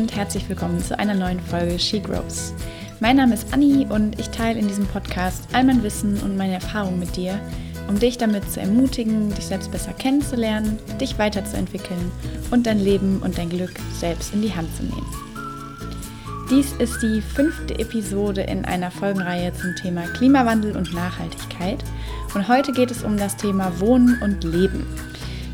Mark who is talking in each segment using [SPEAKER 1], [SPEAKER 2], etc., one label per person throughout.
[SPEAKER 1] und herzlich willkommen zu einer neuen Folge She Grows. Mein Name ist Anni und ich teile in diesem Podcast all mein Wissen und meine Erfahrungen mit dir, um dich damit zu ermutigen, dich selbst besser kennenzulernen, dich weiterzuentwickeln und dein Leben und dein Glück selbst in die Hand zu nehmen. Dies ist die fünfte Episode in einer Folgenreihe zum Thema Klimawandel und Nachhaltigkeit und heute geht es um das Thema Wohnen und Leben.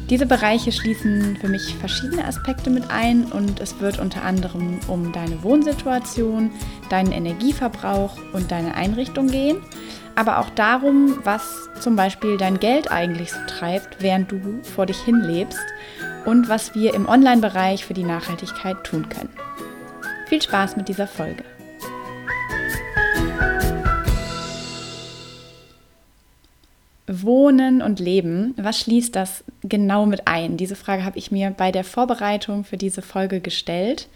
[SPEAKER 1] Diese Bereiche schließen für mich verschiedene Aspekte mit ein und es wird unter anderem um deine Wohnsituation, deinen Energieverbrauch und deine Einrichtung gehen, aber auch darum, was zum Beispiel dein Geld eigentlich so treibt, während du vor dich hinlebst und was wir im Online-Bereich für die Nachhaltigkeit tun können. Viel Spaß mit dieser Folge. Wohnen und Leben, was schließt das genau mit ein? Diese Frage habe ich mir bei der Vorbereitung für diese Folge gestellt.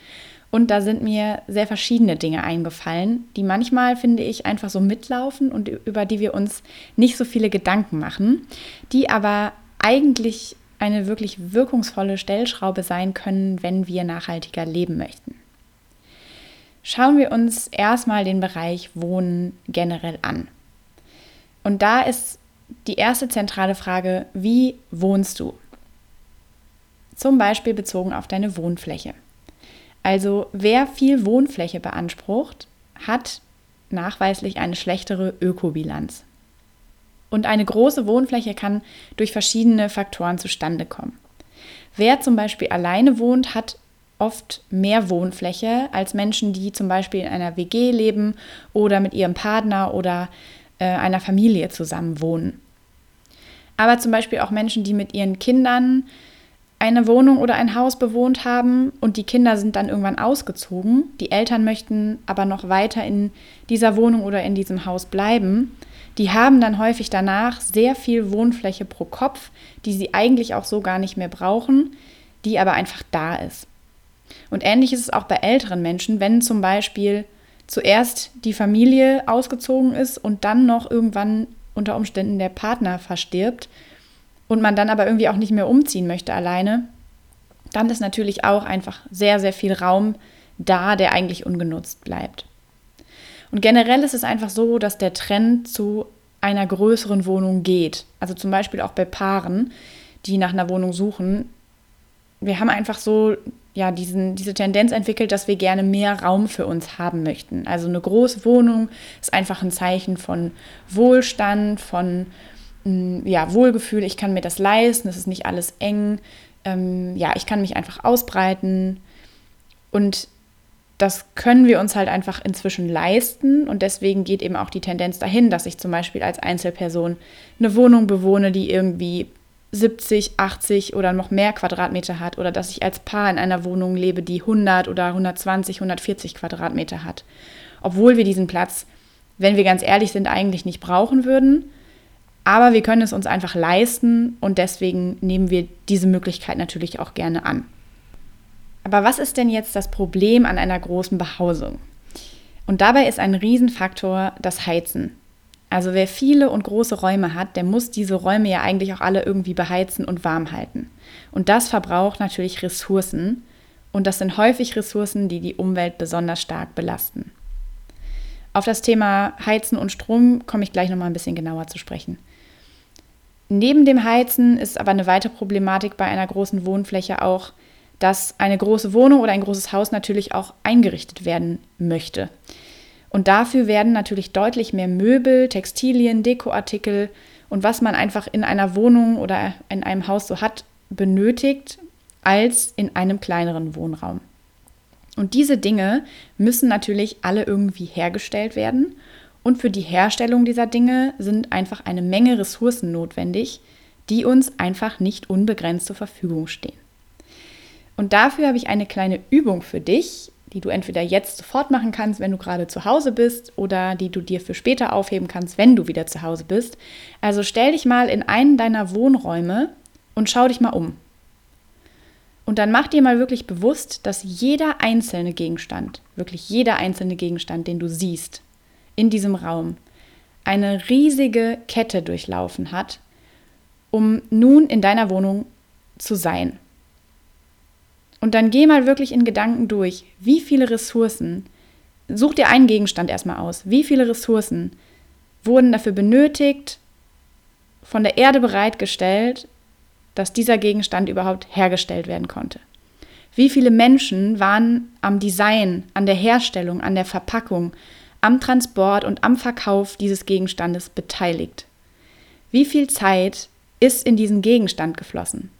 [SPEAKER 1] Und da sind mir sehr verschiedene Dinge eingefallen, die manchmal, finde ich, einfach so mitlaufen und über die wir uns nicht so viele Gedanken machen, die aber eigentlich eine wirklich wirkungsvolle Stellschraube sein können, wenn wir nachhaltiger leben möchten. Schauen wir uns erstmal den Bereich Wohnen generell an. Und da ist die erste zentrale Frage, wie wohnst du? Zum Beispiel bezogen auf deine Wohnfläche. Also wer viel Wohnfläche beansprucht, hat nachweislich eine schlechtere Ökobilanz. Und eine große Wohnfläche kann durch verschiedene Faktoren zustande kommen. Wer zum Beispiel alleine wohnt, hat oft mehr Wohnfläche als Menschen, die zum Beispiel in einer WG leben oder mit ihrem Partner oder äh, einer Familie zusammen wohnen. Aber zum Beispiel auch Menschen, die mit ihren Kindern eine Wohnung oder ein Haus bewohnt haben und die Kinder sind dann irgendwann ausgezogen. Die Eltern möchten aber noch weiter in dieser Wohnung oder in diesem Haus bleiben. Die haben dann häufig danach sehr viel Wohnfläche pro Kopf, die sie eigentlich auch so gar nicht mehr brauchen, die aber einfach da ist. Und ähnlich ist es auch bei älteren Menschen, wenn zum Beispiel zuerst die Familie ausgezogen ist und dann noch irgendwann unter Umständen der Partner verstirbt und man dann aber irgendwie auch nicht mehr umziehen möchte alleine, dann ist natürlich auch einfach sehr, sehr viel Raum da, der eigentlich ungenutzt bleibt. Und generell ist es einfach so, dass der Trend zu einer größeren Wohnung geht. Also zum Beispiel auch bei Paaren, die nach einer Wohnung suchen. Wir haben einfach so ja, diesen, diese Tendenz entwickelt, dass wir gerne mehr Raum für uns haben möchten. Also eine große Wohnung ist einfach ein Zeichen von Wohlstand, von mm, ja, Wohlgefühl. Ich kann mir das leisten, es ist nicht alles eng. Ähm, ja, ich kann mich einfach ausbreiten. Und das können wir uns halt einfach inzwischen leisten. Und deswegen geht eben auch die Tendenz dahin, dass ich zum Beispiel als Einzelperson eine Wohnung bewohne, die irgendwie 70, 80 oder noch mehr Quadratmeter hat oder dass ich als Paar in einer Wohnung lebe, die 100 oder 120, 140 Quadratmeter hat. Obwohl wir diesen Platz, wenn wir ganz ehrlich sind, eigentlich nicht brauchen würden. Aber wir können es uns einfach leisten und deswegen nehmen wir diese Möglichkeit natürlich auch gerne an. Aber was ist denn jetzt das Problem an einer großen Behausung? Und dabei ist ein Riesenfaktor das Heizen. Also wer viele und große Räume hat, der muss diese Räume ja eigentlich auch alle irgendwie beheizen und warm halten. Und das verbraucht natürlich Ressourcen. Und das sind häufig Ressourcen, die die Umwelt besonders stark belasten. Auf das Thema Heizen und Strom komme ich gleich nochmal ein bisschen genauer zu sprechen. Neben dem Heizen ist aber eine weitere Problematik bei einer großen Wohnfläche auch, dass eine große Wohnung oder ein großes Haus natürlich auch eingerichtet werden möchte. Und dafür werden natürlich deutlich mehr Möbel, Textilien, Dekoartikel und was man einfach in einer Wohnung oder in einem Haus so hat, benötigt als in einem kleineren Wohnraum. Und diese Dinge müssen natürlich alle irgendwie hergestellt werden. Und für die Herstellung dieser Dinge sind einfach eine Menge Ressourcen notwendig, die uns einfach nicht unbegrenzt zur Verfügung stehen. Und dafür habe ich eine kleine Übung für dich, die du entweder jetzt sofort machen kannst, wenn du gerade zu Hause bist, oder die du dir für später aufheben kannst, wenn du wieder zu Hause bist. Also stell dich mal in einen deiner Wohnräume und schau dich mal um. Und dann mach dir mal wirklich bewusst, dass jeder einzelne Gegenstand, wirklich jeder einzelne Gegenstand, den du siehst in diesem Raum, eine riesige Kette durchlaufen hat, um nun in deiner Wohnung zu sein. Und dann geh mal wirklich in Gedanken durch, wie viele Ressourcen, such dir einen Gegenstand erstmal aus, wie viele Ressourcen wurden dafür benötigt, von der Erde bereitgestellt, dass dieser Gegenstand überhaupt hergestellt werden konnte. Wie viele Menschen waren am Design, an der Herstellung, an der Verpackung, am Transport und am Verkauf dieses Gegenstandes beteiligt? Wie viel Zeit ist in diesen Gegenstand geflossen?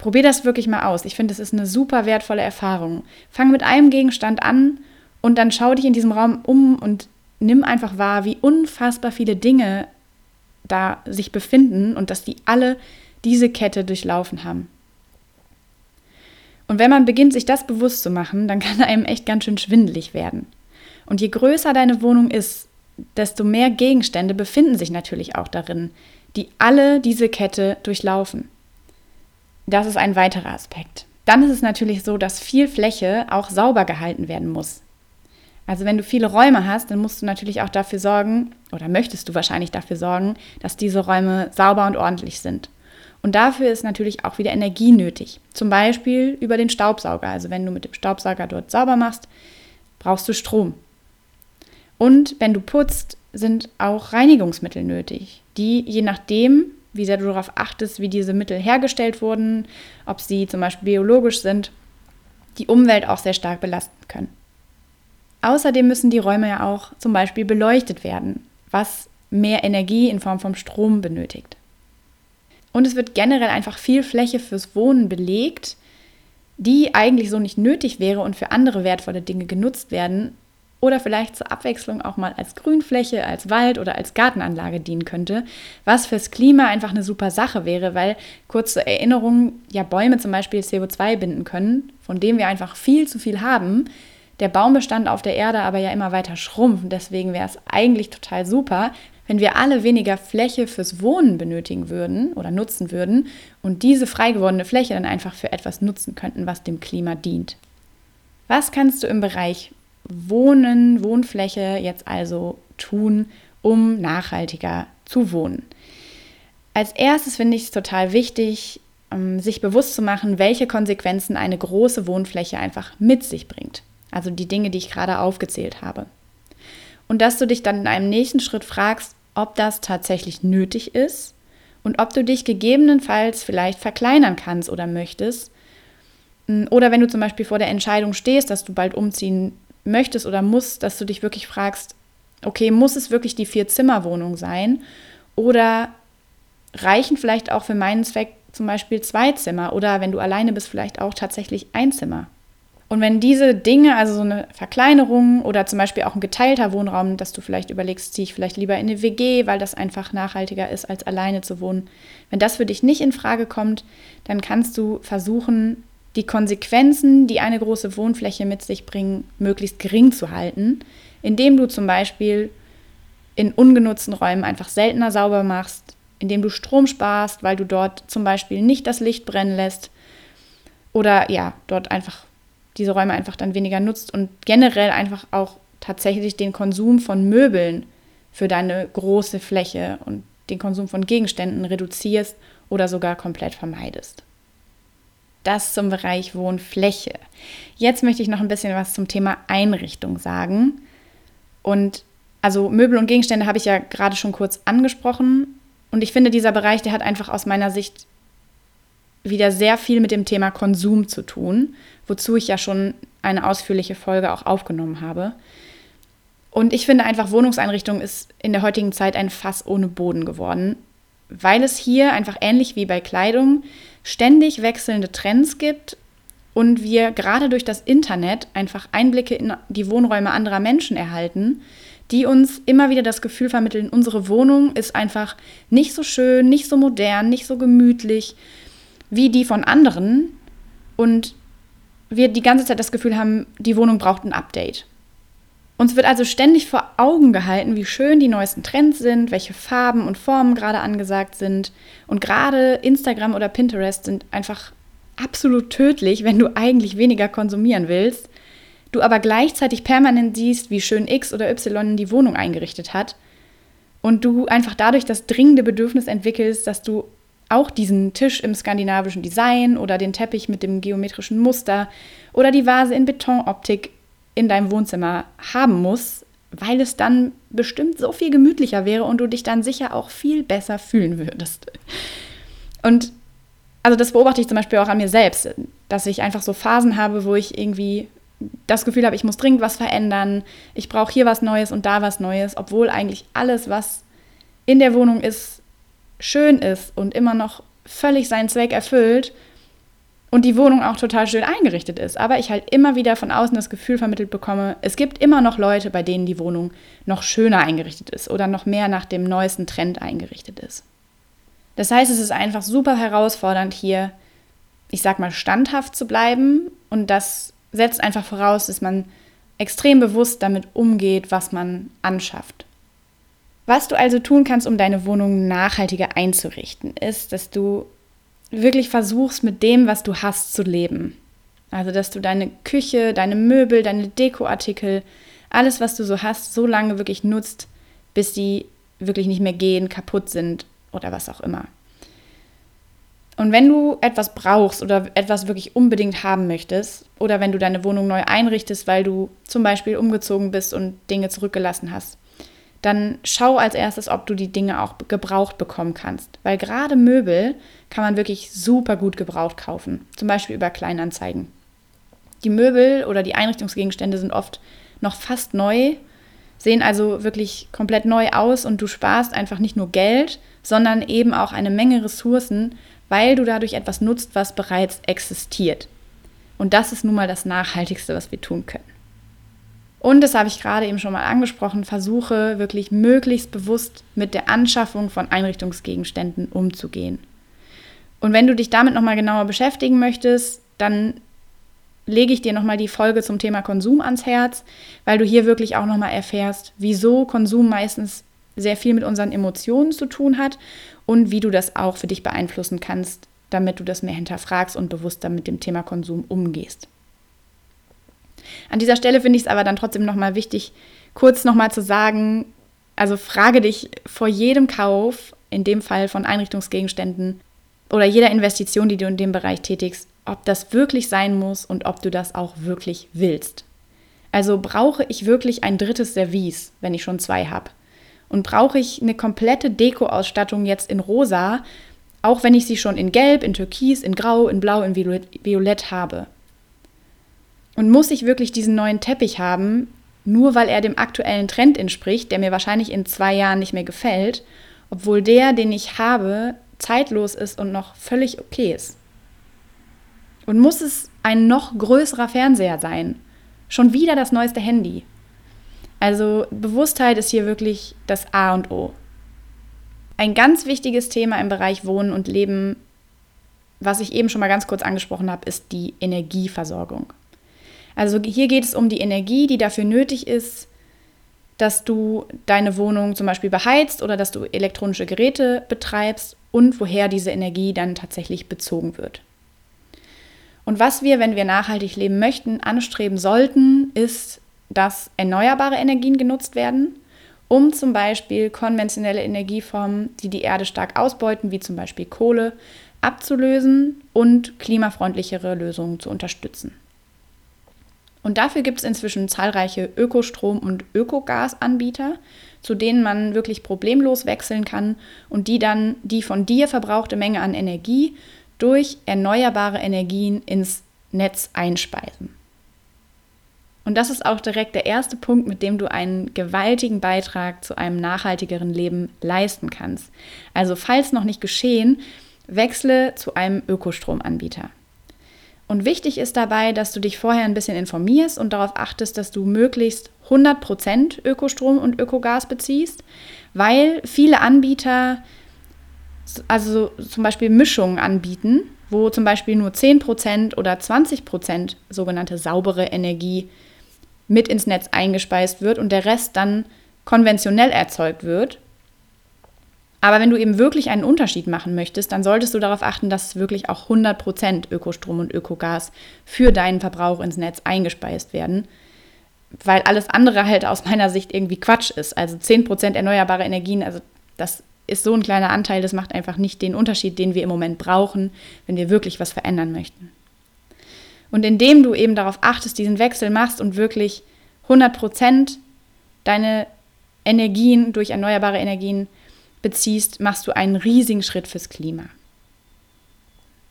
[SPEAKER 1] Probier das wirklich mal aus. Ich finde, es ist eine super wertvolle Erfahrung. Fang mit einem Gegenstand an und dann schau dich in diesem Raum um und nimm einfach wahr, wie unfassbar viele Dinge da sich befinden und dass die alle diese Kette durchlaufen haben. Und wenn man beginnt, sich das bewusst zu machen, dann kann einem echt ganz schön schwindelig werden. Und je größer deine Wohnung ist, desto mehr Gegenstände befinden sich natürlich auch darin, die alle diese Kette durchlaufen. Das ist ein weiterer Aspekt. Dann ist es natürlich so, dass viel Fläche auch sauber gehalten werden muss. Also wenn du viele Räume hast, dann musst du natürlich auch dafür sorgen, oder möchtest du wahrscheinlich dafür sorgen, dass diese Räume sauber und ordentlich sind. Und dafür ist natürlich auch wieder Energie nötig. Zum Beispiel über den Staubsauger. Also wenn du mit dem Staubsauger dort sauber machst, brauchst du Strom. Und wenn du putzt, sind auch Reinigungsmittel nötig, die je nachdem, wie sehr du darauf achtest, wie diese Mittel hergestellt wurden, ob sie zum Beispiel biologisch sind, die Umwelt auch sehr stark belasten können. Außerdem müssen die Räume ja auch zum Beispiel beleuchtet werden, was mehr Energie in Form von Strom benötigt. Und es wird generell einfach viel Fläche fürs Wohnen belegt, die eigentlich so nicht nötig wäre und für andere wertvolle Dinge genutzt werden, oder vielleicht zur Abwechslung auch mal als Grünfläche, als Wald oder als Gartenanlage dienen könnte, was fürs Klima einfach eine super Sache wäre, weil kurze Erinnerung, ja Bäume zum Beispiel CO2 binden können, von dem wir einfach viel zu viel haben. Der Baumbestand auf der Erde aber ja immer weiter schrumpft. Deswegen wäre es eigentlich total super, wenn wir alle weniger Fläche fürs Wohnen benötigen würden oder nutzen würden und diese frei gewordene Fläche dann einfach für etwas nutzen könnten, was dem Klima dient. Was kannst du im Bereich Wohnen, Wohnfläche jetzt also tun, um nachhaltiger zu wohnen? Als erstes finde ich es total wichtig, ähm, sich bewusst zu machen, welche Konsequenzen eine große Wohnfläche einfach mit sich bringt. Also die Dinge, die ich gerade aufgezählt habe. Und dass du dich dann in einem nächsten Schritt fragst, ob das tatsächlich nötig ist und ob du dich gegebenenfalls vielleicht verkleinern kannst oder möchtest. Oder wenn du zum Beispiel vor der Entscheidung stehst, dass du bald umziehen möchtest oder musst, dass du dich wirklich fragst, okay, muss es wirklich die Vier-Zimmer-Wohnung sein? Oder reichen vielleicht auch für meinen Zweck zum Beispiel zwei Zimmer? Oder wenn du alleine bist, vielleicht auch tatsächlich ein Zimmer? Und wenn diese Dinge, also so eine Verkleinerung oder zum Beispiel auch ein geteilter Wohnraum, dass du vielleicht überlegst, ziehe ich vielleicht lieber in eine WG, weil das einfach nachhaltiger ist, als alleine zu wohnen. Wenn das für dich nicht in Frage kommt, dann kannst du versuchen, die Konsequenzen, die eine große Wohnfläche mit sich bringen, möglichst gering zu halten, indem du zum Beispiel in ungenutzten Räumen einfach seltener sauber machst, indem du Strom sparst, weil du dort zum Beispiel nicht das Licht brennen lässt oder ja, dort einfach diese Räume einfach dann weniger nutzt und generell einfach auch tatsächlich den Konsum von Möbeln für deine große Fläche und den Konsum von Gegenständen reduzierst oder sogar komplett vermeidest. Das zum Bereich Wohnfläche. Jetzt möchte ich noch ein bisschen was zum Thema Einrichtung sagen. Und also Möbel und Gegenstände habe ich ja gerade schon kurz angesprochen. Und ich finde, dieser Bereich, der hat einfach aus meiner Sicht wieder sehr viel mit dem Thema Konsum zu tun, wozu ich ja schon eine ausführliche Folge auch aufgenommen habe. Und ich finde einfach, Wohnungseinrichtung ist in der heutigen Zeit ein Fass ohne Boden geworden, weil es hier einfach ähnlich wie bei Kleidung ständig wechselnde Trends gibt und wir gerade durch das Internet einfach Einblicke in die Wohnräume anderer Menschen erhalten, die uns immer wieder das Gefühl vermitteln, unsere Wohnung ist einfach nicht so schön, nicht so modern, nicht so gemütlich wie die von anderen und wir die ganze Zeit das Gefühl haben, die Wohnung braucht ein Update. Uns wird also ständig vor Augen gehalten, wie schön die neuesten Trends sind, welche Farben und Formen gerade angesagt sind. Und gerade Instagram oder Pinterest sind einfach absolut tödlich, wenn du eigentlich weniger konsumieren willst. Du aber gleichzeitig permanent siehst, wie schön X oder Y die Wohnung eingerichtet hat. Und du einfach dadurch das dringende Bedürfnis entwickelst, dass du auch diesen Tisch im skandinavischen Design oder den Teppich mit dem geometrischen Muster oder die Vase in Betonoptik in deinem Wohnzimmer haben muss, weil es dann bestimmt so viel gemütlicher wäre und du dich dann sicher auch viel besser fühlen würdest. Und also das beobachte ich zum Beispiel auch an mir selbst, dass ich einfach so Phasen habe, wo ich irgendwie das Gefühl habe, ich muss dringend was verändern, ich brauche hier was Neues und da was Neues, obwohl eigentlich alles, was in der Wohnung ist, schön ist und immer noch völlig seinen Zweck erfüllt und die Wohnung auch total schön eingerichtet ist. Aber ich halt immer wieder von außen das Gefühl vermittelt bekomme, es gibt immer noch Leute, bei denen die Wohnung noch schöner eingerichtet ist oder noch mehr nach dem neuesten Trend eingerichtet ist. Das heißt, es ist einfach super herausfordernd hier, ich sag mal, standhaft zu bleiben und das setzt einfach voraus, dass man extrem bewusst damit umgeht, was man anschafft. Was du also tun kannst, um deine Wohnung nachhaltiger einzurichten, ist, dass du wirklich versuchst, mit dem, was du hast, zu leben. Also, dass du deine Küche, deine Möbel, deine Dekoartikel, alles, was du so hast, so lange wirklich nutzt, bis die wirklich nicht mehr gehen, kaputt sind oder was auch immer. Und wenn du etwas brauchst oder etwas wirklich unbedingt haben möchtest, oder wenn du deine Wohnung neu einrichtest, weil du zum Beispiel umgezogen bist und Dinge zurückgelassen hast, dann schau als erstes, ob du die Dinge auch gebraucht bekommen kannst. Weil gerade Möbel kann man wirklich super gut gebraucht kaufen, zum Beispiel über Kleinanzeigen. Die Möbel oder die Einrichtungsgegenstände sind oft noch fast neu, sehen also wirklich komplett neu aus und du sparst einfach nicht nur Geld, sondern eben auch eine Menge Ressourcen, weil du dadurch etwas nutzt, was bereits existiert. Und das ist nun mal das Nachhaltigste, was wir tun können. Und das habe ich gerade eben schon mal angesprochen, versuche wirklich möglichst bewusst mit der Anschaffung von Einrichtungsgegenständen umzugehen. Und wenn du dich damit nochmal genauer beschäftigen möchtest, dann lege ich dir nochmal die Folge zum Thema Konsum ans Herz, weil du hier wirklich auch nochmal erfährst, wieso Konsum meistens sehr viel mit unseren Emotionen zu tun hat und wie du das auch für dich beeinflussen kannst, damit du das mehr hinterfragst und bewusster mit dem Thema Konsum umgehst. An dieser Stelle finde ich es aber dann trotzdem nochmal wichtig, kurz nochmal zu sagen, also frage dich vor jedem Kauf, in dem Fall von Einrichtungsgegenständen oder jeder Investition, die du in dem Bereich tätigst, ob das wirklich sein muss und ob du das auch wirklich willst. Also brauche ich wirklich ein drittes Service, wenn ich schon zwei habe? Und brauche ich eine komplette Deko-Ausstattung jetzt in rosa, auch wenn ich sie schon in Gelb, in Türkis, in Grau, in Blau, in Violett habe? Und muss ich wirklich diesen neuen Teppich haben, nur weil er dem aktuellen Trend entspricht, der mir wahrscheinlich in zwei Jahren nicht mehr gefällt, obwohl der, den ich habe, zeitlos ist und noch völlig okay ist? Und muss es ein noch größerer Fernseher sein? Schon wieder das neueste Handy. Also Bewusstheit ist hier wirklich das A und O. Ein ganz wichtiges Thema im Bereich Wohnen und Leben, was ich eben schon mal ganz kurz angesprochen habe, ist die Energieversorgung. Also hier geht es um die Energie, die dafür nötig ist, dass du deine Wohnung zum Beispiel beheizt oder dass du elektronische Geräte betreibst und woher diese Energie dann tatsächlich bezogen wird. Und was wir, wenn wir nachhaltig leben möchten, anstreben sollten, ist, dass erneuerbare Energien genutzt werden, um zum Beispiel konventionelle Energieformen, die die Erde stark ausbeuten, wie zum Beispiel Kohle, abzulösen und klimafreundlichere Lösungen zu unterstützen. Und dafür gibt es inzwischen zahlreiche Ökostrom- und Ökogasanbieter, zu denen man wirklich problemlos wechseln kann und die dann die von dir verbrauchte Menge an Energie durch erneuerbare Energien ins Netz einspeisen. Und das ist auch direkt der erste Punkt, mit dem du einen gewaltigen Beitrag zu einem nachhaltigeren Leben leisten kannst. Also falls noch nicht geschehen, wechsle zu einem Ökostromanbieter. Und wichtig ist dabei, dass du dich vorher ein bisschen informierst und darauf achtest, dass du möglichst 100% Ökostrom und Ökogas beziehst, weil viele Anbieter, also zum Beispiel Mischungen anbieten, wo zum Beispiel nur 10% oder 20% sogenannte saubere Energie mit ins Netz eingespeist wird und der Rest dann konventionell erzeugt wird aber wenn du eben wirklich einen Unterschied machen möchtest, dann solltest du darauf achten, dass wirklich auch 100% Ökostrom und Ökogas für deinen Verbrauch ins Netz eingespeist werden, weil alles andere halt aus meiner Sicht irgendwie Quatsch ist. Also 10% erneuerbare Energien, also das ist so ein kleiner Anteil, das macht einfach nicht den Unterschied, den wir im Moment brauchen, wenn wir wirklich was verändern möchten. Und indem du eben darauf achtest, diesen Wechsel machst und wirklich 100 Prozent deine Energien durch erneuerbare Energien beziehst, machst du einen riesigen Schritt fürs Klima.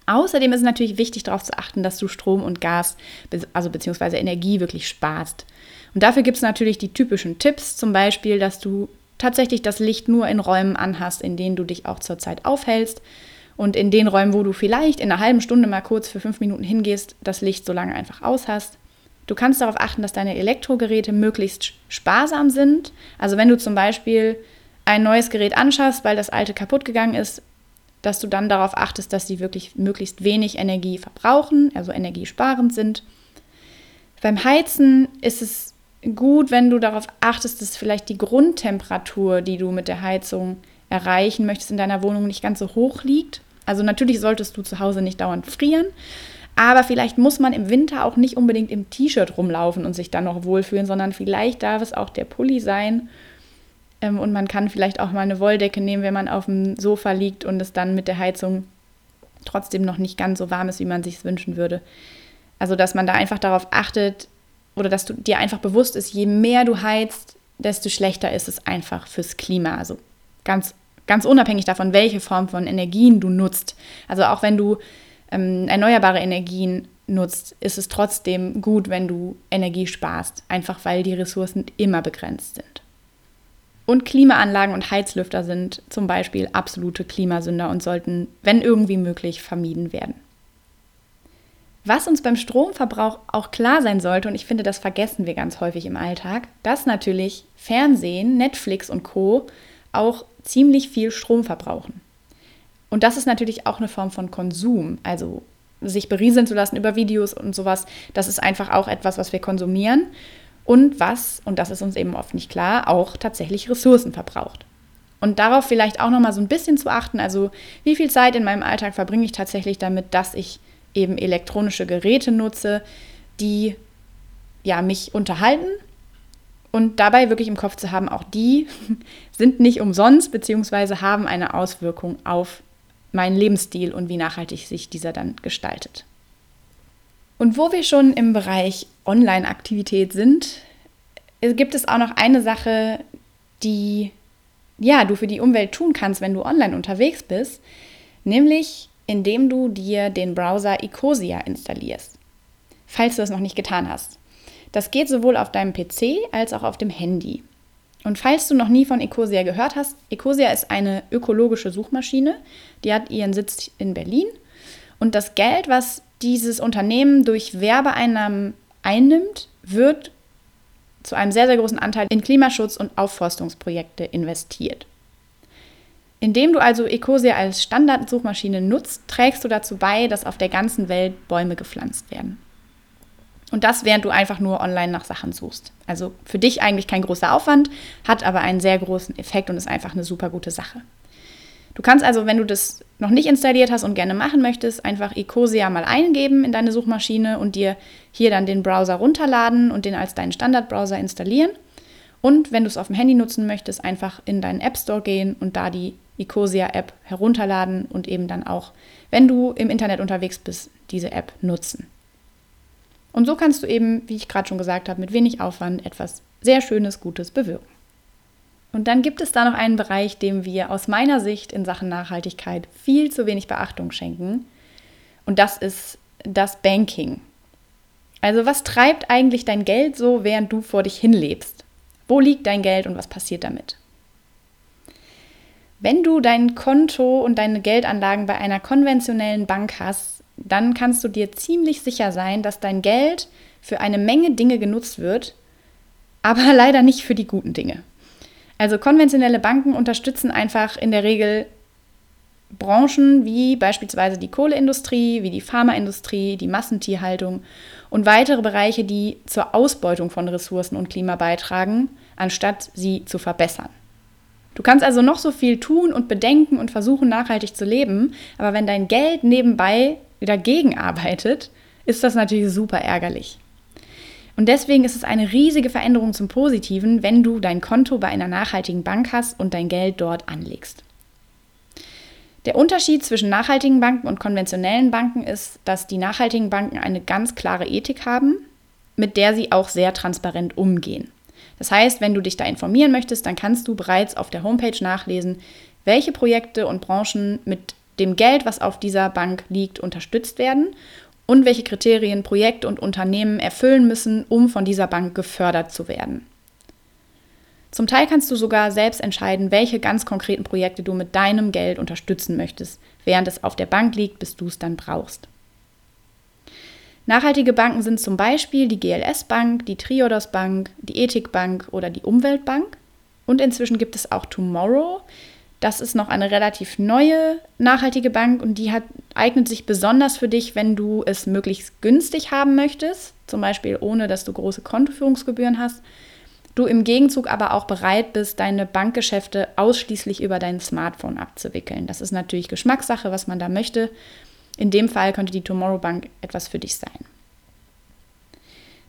[SPEAKER 1] Außerdem ist es natürlich wichtig, darauf zu achten, dass du Strom und Gas, also beziehungsweise Energie wirklich sparst. Und dafür gibt es natürlich die typischen Tipps, zum Beispiel, dass du tatsächlich das Licht nur in Räumen anhast, in denen du dich auch zurzeit aufhältst. Und in den Räumen, wo du vielleicht in einer halben Stunde mal kurz für fünf Minuten hingehst, das Licht so lange einfach aus hast. Du kannst darauf achten, dass deine Elektrogeräte möglichst sparsam sind. Also wenn du zum Beispiel ein neues Gerät anschaffst, weil das alte kaputt gegangen ist, dass du dann darauf achtest, dass sie wirklich möglichst wenig Energie verbrauchen, also energiesparend sind. Beim Heizen ist es gut, wenn du darauf achtest, dass vielleicht die Grundtemperatur, die du mit der Heizung erreichen möchtest, in deiner Wohnung nicht ganz so hoch liegt. Also natürlich solltest du zu Hause nicht dauernd frieren, aber vielleicht muss man im Winter auch nicht unbedingt im T-Shirt rumlaufen und sich dann noch wohlfühlen, sondern vielleicht darf es auch der Pulli sein. Ähm, und man kann vielleicht auch mal eine Wolldecke nehmen, wenn man auf dem Sofa liegt und es dann mit der Heizung trotzdem noch nicht ganz so warm ist, wie man sich wünschen würde. Also, dass man da einfach darauf achtet, oder dass du dir einfach bewusst ist, je mehr du heizt, desto schlechter ist es einfach fürs Klima. Also ganz, ganz unabhängig davon, welche Form von Energien du nutzt. Also auch wenn du ähm, erneuerbare Energien nutzt, ist es trotzdem gut, wenn du Energie sparst, einfach weil die Ressourcen immer begrenzt sind. Und Klimaanlagen und Heizlüfter sind zum Beispiel absolute Klimasünder und sollten, wenn irgendwie möglich, vermieden werden. Was uns beim Stromverbrauch auch klar sein sollte, und ich finde, das vergessen wir ganz häufig im Alltag, dass natürlich Fernsehen, Netflix und Co. auch ziemlich viel Strom verbrauchen. Und das ist natürlich auch eine Form von Konsum, also sich berieseln zu lassen über Videos und sowas, das ist einfach auch etwas, was wir konsumieren und was, und das ist uns eben oft nicht klar, auch tatsächlich Ressourcen verbraucht. Und darauf vielleicht auch nochmal so ein bisschen zu achten, also wie viel Zeit in meinem Alltag verbringe ich tatsächlich damit, dass ich eben elektronische Geräte nutze, die ja mich unterhalten und dabei wirklich im Kopf zu haben, auch die sind nicht umsonst beziehungsweise haben eine Auswirkung auf meinen Lebensstil und wie nachhaltig sich dieser dann gestaltet. Und wo wir schon im Bereich Online-Aktivität sind, gibt es auch noch eine Sache, die ja, du für die Umwelt tun kannst, wenn du online unterwegs bist, nämlich indem du dir den Browser Ecosia installierst, falls du es noch nicht getan hast. Das geht sowohl auf deinem PC als auch auf dem Handy. Und falls du noch nie von Ecosia gehört hast, Ecosia ist eine ökologische Suchmaschine, die hat ihren Sitz in Berlin. Und das Geld, was dieses Unternehmen durch Werbeeinnahmen einnimmt, wird zu einem sehr, sehr großen Anteil in Klimaschutz und Aufforstungsprojekte investiert. Indem du also Ecosia als Standardsuchmaschine nutzt, trägst du dazu bei, dass auf der ganzen Welt Bäume gepflanzt werden. Und das, während du einfach nur online nach Sachen suchst. Also für dich eigentlich kein großer Aufwand, hat aber einen sehr großen Effekt und ist einfach eine super gute Sache. Du kannst also, wenn du das noch nicht installiert hast und gerne machen möchtest, einfach Ecosia mal eingeben in deine Suchmaschine und dir hier dann den Browser runterladen und den als deinen Standardbrowser installieren. Und wenn du es auf dem Handy nutzen möchtest, einfach in deinen App Store gehen und da die Ecosia-App herunterladen und eben dann auch, wenn du im Internet unterwegs bist, diese App nutzen. Und so kannst du eben, wie ich gerade schon gesagt habe, mit wenig Aufwand etwas sehr Schönes, Gutes bewirken. Und dann gibt es da noch einen Bereich, dem wir aus meiner Sicht in Sachen Nachhaltigkeit viel zu wenig Beachtung schenken. Und das ist das Banking. Also was treibt eigentlich dein Geld so, während du vor dich hinlebst? Wo liegt dein Geld und was passiert damit? Wenn du dein Konto und deine Geldanlagen bei einer konventionellen Bank hast, dann kannst du dir ziemlich sicher sein, dass dein Geld für eine Menge Dinge genutzt wird, aber leider nicht für die guten Dinge. Also konventionelle Banken unterstützen einfach in der Regel Branchen wie beispielsweise die Kohleindustrie, wie die Pharmaindustrie, die Massentierhaltung und weitere Bereiche, die zur Ausbeutung von Ressourcen und Klima beitragen, anstatt sie zu verbessern. Du kannst also noch so viel tun und bedenken und versuchen, nachhaltig zu leben, aber wenn dein Geld nebenbei dagegen arbeitet, ist das natürlich super ärgerlich. Und deswegen ist es eine riesige Veränderung zum Positiven, wenn du dein Konto bei einer nachhaltigen Bank hast und dein Geld dort anlegst. Der Unterschied zwischen nachhaltigen Banken und konventionellen Banken ist, dass die nachhaltigen Banken eine ganz klare Ethik haben, mit der sie auch sehr transparent umgehen. Das heißt, wenn du dich da informieren möchtest, dann kannst du bereits auf der Homepage nachlesen, welche Projekte und Branchen mit dem Geld, was auf dieser Bank liegt, unterstützt werden und welche Kriterien Projekte und Unternehmen erfüllen müssen, um von dieser Bank gefördert zu werden. Zum Teil kannst du sogar selbst entscheiden, welche ganz konkreten Projekte du mit deinem Geld unterstützen möchtest, während es auf der Bank liegt, bis du es dann brauchst. Nachhaltige Banken sind zum Beispiel die GLS Bank, die Triodos Bank, die Ethik Bank oder die Umweltbank. Und inzwischen gibt es auch Tomorrow, das ist noch eine relativ neue nachhaltige Bank und die hat, eignet sich besonders für dich, wenn du es möglichst günstig haben möchtest, zum Beispiel ohne dass du große Kontoführungsgebühren hast. Du im Gegenzug aber auch bereit bist, deine Bankgeschäfte ausschließlich über dein Smartphone abzuwickeln. Das ist natürlich Geschmackssache, was man da möchte. In dem Fall könnte die Tomorrow Bank etwas für dich sein.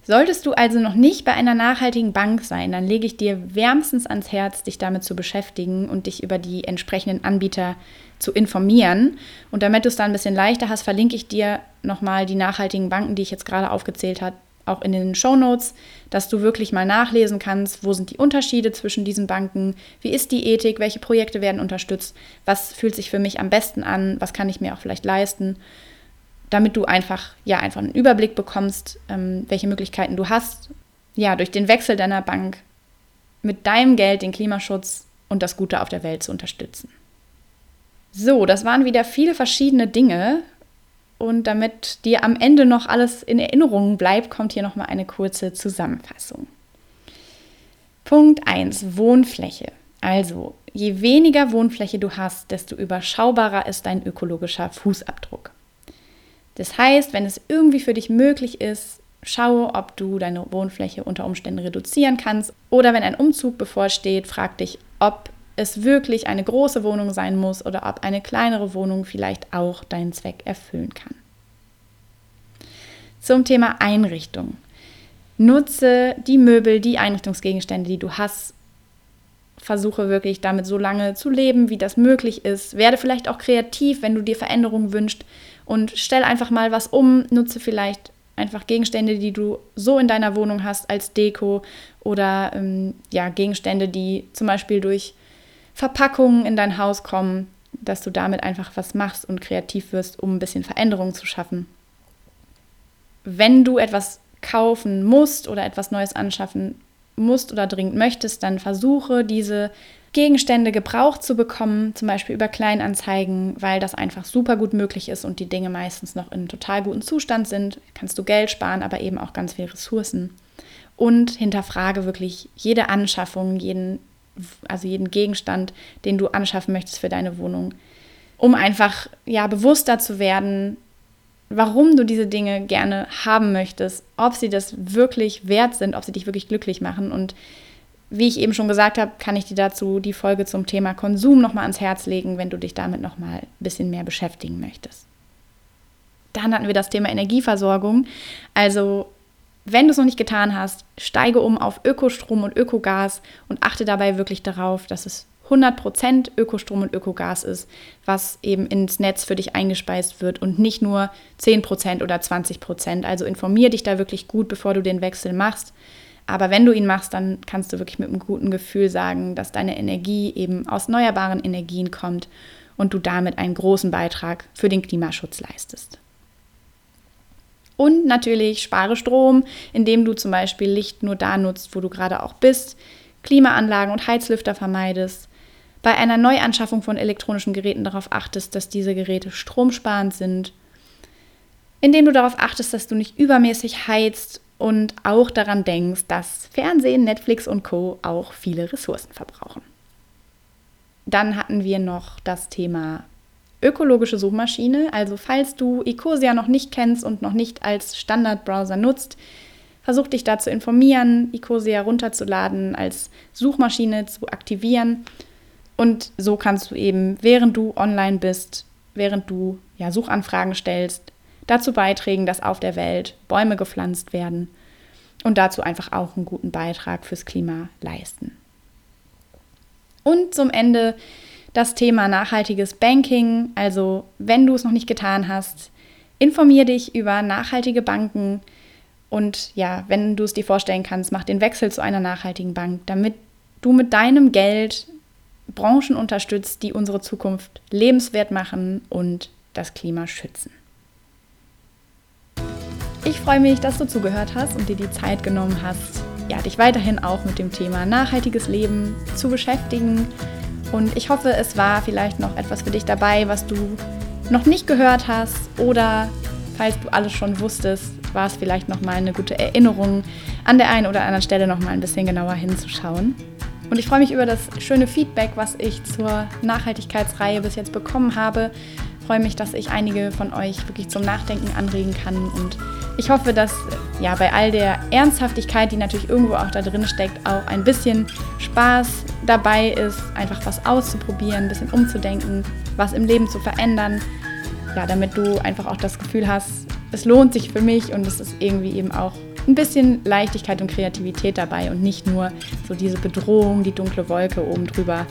[SPEAKER 1] Solltest du also noch nicht bei einer nachhaltigen Bank sein, dann lege ich dir wärmstens ans Herz, dich damit zu beschäftigen und dich über die entsprechenden Anbieter zu informieren. Und damit du es dann ein bisschen leichter hast, verlinke ich dir nochmal die nachhaltigen Banken, die ich jetzt gerade aufgezählt habe, auch in den Show Notes, dass du wirklich mal nachlesen kannst, wo sind die Unterschiede zwischen diesen Banken, wie ist die Ethik, welche Projekte werden unterstützt, was fühlt sich für mich am besten an, was kann ich mir auch vielleicht leisten damit du einfach, ja, einfach einen Überblick bekommst, ähm, welche Möglichkeiten du hast, ja, durch den Wechsel deiner Bank mit deinem Geld den Klimaschutz und das Gute auf der Welt zu unterstützen. So, das waren wieder viele verschiedene Dinge. Und damit dir am Ende noch alles in Erinnerung bleibt, kommt hier nochmal eine kurze Zusammenfassung. Punkt 1, Wohnfläche. Also, je weniger Wohnfläche du hast, desto überschaubarer ist dein ökologischer Fußabdruck. Das heißt, wenn es irgendwie für dich möglich ist, schaue, ob du deine Wohnfläche unter Umständen reduzieren kannst. Oder wenn ein Umzug bevorsteht, frag dich, ob es wirklich eine große Wohnung sein muss oder ob eine kleinere Wohnung vielleicht auch deinen Zweck erfüllen kann. Zum Thema Einrichtung. Nutze die Möbel, die Einrichtungsgegenstände, die du hast. Versuche wirklich damit so lange zu leben, wie das möglich ist. Werde vielleicht auch kreativ, wenn du dir Veränderungen wünschst und stell einfach mal was um, nutze vielleicht einfach Gegenstände, die du so in deiner Wohnung hast als Deko oder ähm, ja, Gegenstände, die zum Beispiel durch Verpackungen in dein Haus kommen, dass du damit einfach was machst und kreativ wirst, um ein bisschen Veränderung zu schaffen. Wenn du etwas kaufen musst oder etwas Neues anschaffen musst oder dringend möchtest, dann versuche diese Gegenstände gebraucht zu bekommen, zum Beispiel über Kleinanzeigen, weil das einfach super gut möglich ist und die Dinge meistens noch in total guten Zustand sind. Kannst du Geld sparen, aber eben auch ganz viel Ressourcen. Und hinterfrage wirklich jede Anschaffung, jeden, also jeden Gegenstand, den du anschaffen möchtest für deine Wohnung, um einfach ja bewusster zu werden, warum du diese Dinge gerne haben möchtest, ob sie das wirklich wert sind, ob sie dich wirklich glücklich machen und wie ich eben schon gesagt habe, kann ich dir dazu die Folge zum Thema Konsum nochmal ans Herz legen, wenn du dich damit nochmal ein bisschen mehr beschäftigen möchtest. Dann hatten wir das Thema Energieversorgung. Also, wenn du es noch nicht getan hast, steige um auf Ökostrom und Ökogas und achte dabei wirklich darauf, dass es 100% Ökostrom und Ökogas ist, was eben ins Netz für dich eingespeist wird und nicht nur 10% oder 20%. Also informier dich da wirklich gut, bevor du den Wechsel machst. Aber wenn du ihn machst, dann kannst du wirklich mit einem guten Gefühl sagen, dass deine Energie eben aus erneuerbaren Energien kommt und du damit einen großen Beitrag für den Klimaschutz leistest. Und natürlich spare Strom, indem du zum Beispiel Licht nur da nutzt, wo du gerade auch bist, Klimaanlagen und Heizlüfter vermeidest, bei einer Neuanschaffung von elektronischen Geräten darauf achtest, dass diese Geräte stromsparend sind, indem du darauf achtest, dass du nicht übermäßig heizt und auch daran denkst, dass Fernsehen, Netflix und Co auch viele Ressourcen verbrauchen. Dann hatten wir noch das Thema ökologische Suchmaschine. Also falls du Ecosia noch nicht kennst und noch nicht als Standardbrowser nutzt, versuch dich da zu informieren, Ecosia runterzuladen, als Suchmaschine zu aktivieren. Und so kannst du eben, während du online bist, während du ja, Suchanfragen stellst, dazu beitragen, dass auf der Welt Bäume gepflanzt werden und dazu einfach auch einen guten Beitrag fürs Klima leisten. Und zum Ende das Thema nachhaltiges Banking. Also wenn du es noch nicht getan hast, informier dich über nachhaltige Banken und ja, wenn du es dir vorstellen kannst, mach den Wechsel zu einer nachhaltigen Bank, damit du mit deinem Geld Branchen unterstützt, die unsere Zukunft lebenswert machen und das Klima schützen. Ich freue mich, dass du zugehört hast und dir die Zeit genommen hast, ja, dich weiterhin auch mit dem Thema nachhaltiges Leben zu beschäftigen. Und ich hoffe, es war vielleicht noch etwas für dich dabei, was du noch nicht gehört hast oder falls du alles schon wusstest, war es vielleicht noch mal eine gute Erinnerung, an der einen oder anderen Stelle noch mal ein bisschen genauer hinzuschauen. Und ich freue mich über das schöne Feedback, was ich zur Nachhaltigkeitsreihe bis jetzt bekommen habe. Freue mich, dass ich einige von euch wirklich zum Nachdenken anregen kann und ich hoffe, dass ja bei all der Ernsthaftigkeit, die natürlich irgendwo auch da drin steckt, auch ein bisschen Spaß dabei ist, einfach was auszuprobieren, ein bisschen umzudenken, was im Leben zu verändern. Ja, damit du einfach auch das Gefühl hast, es lohnt sich für mich und es ist irgendwie eben auch ein bisschen Leichtigkeit und Kreativität dabei und nicht nur so diese Bedrohung, die dunkle Wolke oben drüber,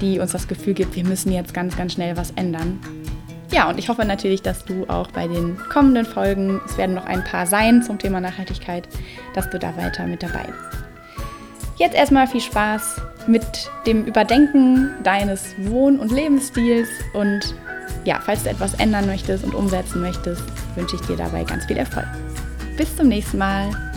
[SPEAKER 1] die uns das Gefühl gibt, wir müssen jetzt ganz, ganz schnell was ändern. Ja, und ich hoffe natürlich, dass du auch bei den kommenden Folgen, es werden noch ein paar sein zum Thema Nachhaltigkeit, dass du da weiter mit dabei bist. Jetzt erstmal viel Spaß mit dem Überdenken deines Wohn- und Lebensstils und ja, falls du etwas ändern möchtest und umsetzen möchtest, wünsche ich dir dabei ganz viel Erfolg. Bis zum nächsten Mal.